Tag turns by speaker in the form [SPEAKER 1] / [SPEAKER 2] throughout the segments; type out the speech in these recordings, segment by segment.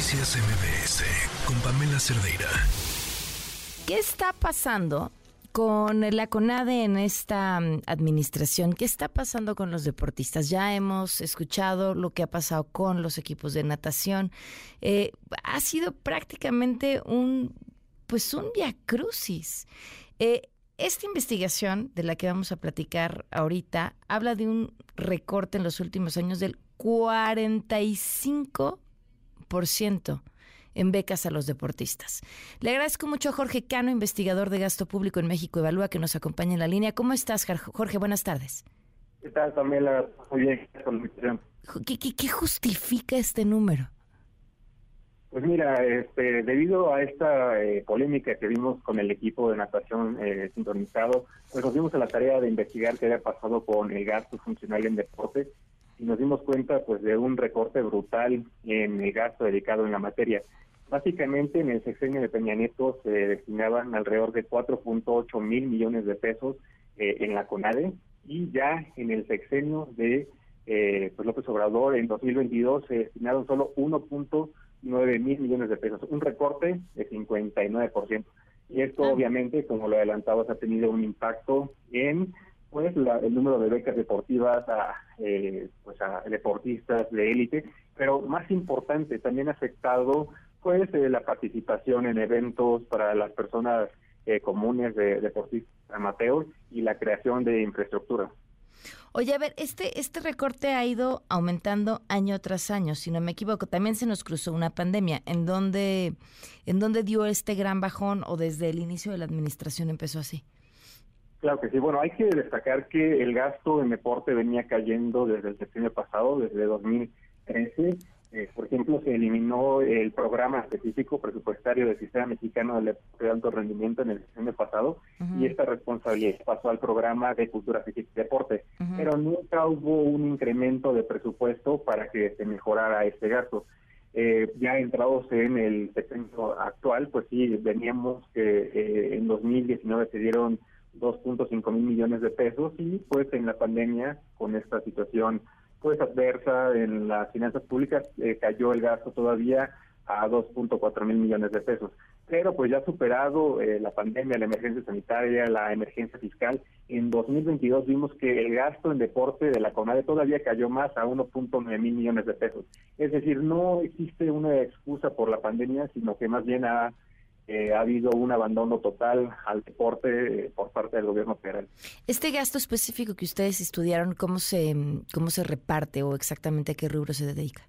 [SPEAKER 1] Noticias MBS con Pamela Cerdeira.
[SPEAKER 2] ¿Qué está pasando con la CONADE en esta mm, administración? ¿Qué está pasando con los deportistas? Ya hemos escuchado lo que ha pasado con los equipos de natación. Eh, ha sido prácticamente un, pues un via crucis. Eh, esta investigación de la que vamos a platicar ahorita habla de un recorte en los últimos años del 45% en becas a los deportistas. Le agradezco mucho a Jorge Cano, investigador de gasto público en México Evalúa, que nos acompaña en la línea. ¿Cómo estás, Jorge? Buenas tardes.
[SPEAKER 3] ¿Qué tal, Pamela? Muy bien,
[SPEAKER 2] ¿Qué, qué justifica este número?
[SPEAKER 3] Pues mira, este, debido a esta eh, polémica que vimos con el equipo de natación eh, sintonizado, pues nos dimos a la tarea de investigar qué había pasado con el gasto funcional en deporte y nos dimos cuenta pues de un recorte brutal en el gasto dedicado en la materia. Básicamente en el sexenio de Peña Nieto se destinaban alrededor de 4.8 mil millones de pesos eh, en la CONADE y ya en el sexenio de pues López Obrador en 2022 se destinaron solo 1. 9 mil millones de pesos, un recorte de 59%. Y esto obviamente, como lo adelantabas, ha tenido un impacto en pues el número de becas deportivas a, eh, pues a deportistas de élite, pero más importante, también ha afectado pues eh, la participación en eventos para las personas eh, comunes de deportistas amateurs y la creación de infraestructura.
[SPEAKER 2] Oye, a ver, este, este recorte ha ido aumentando año tras año, si no me equivoco. También se nos cruzó una pandemia. ¿En dónde, en dónde dio este gran bajón o desde el inicio de la administración empezó así?
[SPEAKER 3] Claro que sí. Bueno, hay que destacar que el gasto en deporte venía cayendo desde el septiembre pasado, desde 2013 eh, por ejemplo, se eliminó el programa específico presupuestario del Sistema Mexicano del Deporte de Alto Rendimiento en el año pasado y esta responsabilidad pasó al programa de Cultura Física y Deporte, pero nunca hubo un incremento de presupuesto para que se mejorara este gasto. Eh, ya entrados en el sexenio actual, pues sí, veníamos que eh, en 2019 se dieron 2.5 mil millones de pesos y pues en la pandemia, con esta situación pues adversa en las finanzas públicas eh, cayó el gasto todavía a 2.4 mil millones de pesos. Pero pues ya superado eh, la pandemia, la emergencia sanitaria, la emergencia fiscal, en 2022 vimos que el gasto en deporte de la CONADE todavía cayó más a 1.9 mil millones de pesos. Es decir, no existe una excusa por la pandemia, sino que más bien ha eh, ha habido un abandono total al deporte eh, por parte del gobierno federal.
[SPEAKER 2] Este gasto específico que ustedes estudiaron, ¿cómo se, cómo se reparte o exactamente a qué rubro se dedica?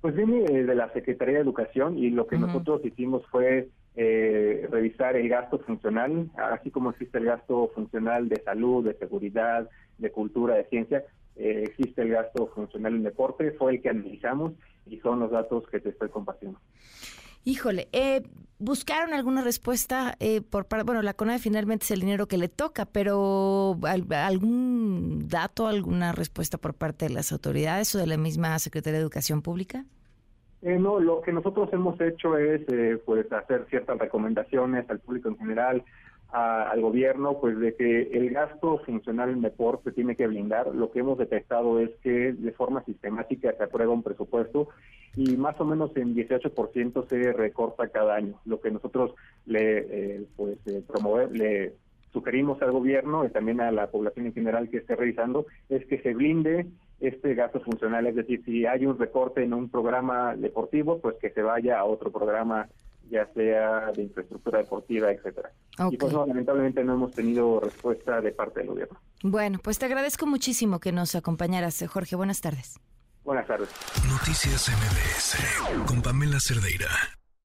[SPEAKER 3] Pues viene eh, de la Secretaría de Educación y lo que nosotros hicimos fue revisar el gasto funcional, así como existe el gasto funcional de salud, de seguridad, de cultura, de ciencia, existe el gasto funcional en deporte, fue el que analizamos y son los datos que te estoy compartiendo.
[SPEAKER 2] Híjole, eh, buscaron alguna respuesta eh, por parte, bueno, la CONADE finalmente es el dinero que le toca, pero algún dato, alguna respuesta por parte de las autoridades o de la misma Secretaría de Educación Pública?
[SPEAKER 3] Eh, no, lo que nosotros hemos hecho es eh, pues hacer ciertas recomendaciones al público en general, al gobierno, pues de que el gasto funcional en deporte tiene que blindar. Lo que hemos detectado es que de forma sistemática se aprueba un presupuesto y más o menos en 18% se recorta cada año. Lo que nosotros le eh, pues eh, promover, le sugerimos al gobierno y también a la población en general que esté revisando es que se blinde este gasto funcional, es decir, si hay un recorte en un programa deportivo, pues que se vaya a otro programa ya sea de infraestructura deportiva, etcétera. Y pues no, lamentablemente no hemos tenido respuesta de parte del gobierno.
[SPEAKER 2] Bueno, pues te agradezco muchísimo que nos acompañaras, Jorge. Buenas tardes.
[SPEAKER 3] Buenas tardes.
[SPEAKER 1] Noticias MBS con Pamela Cerdeira.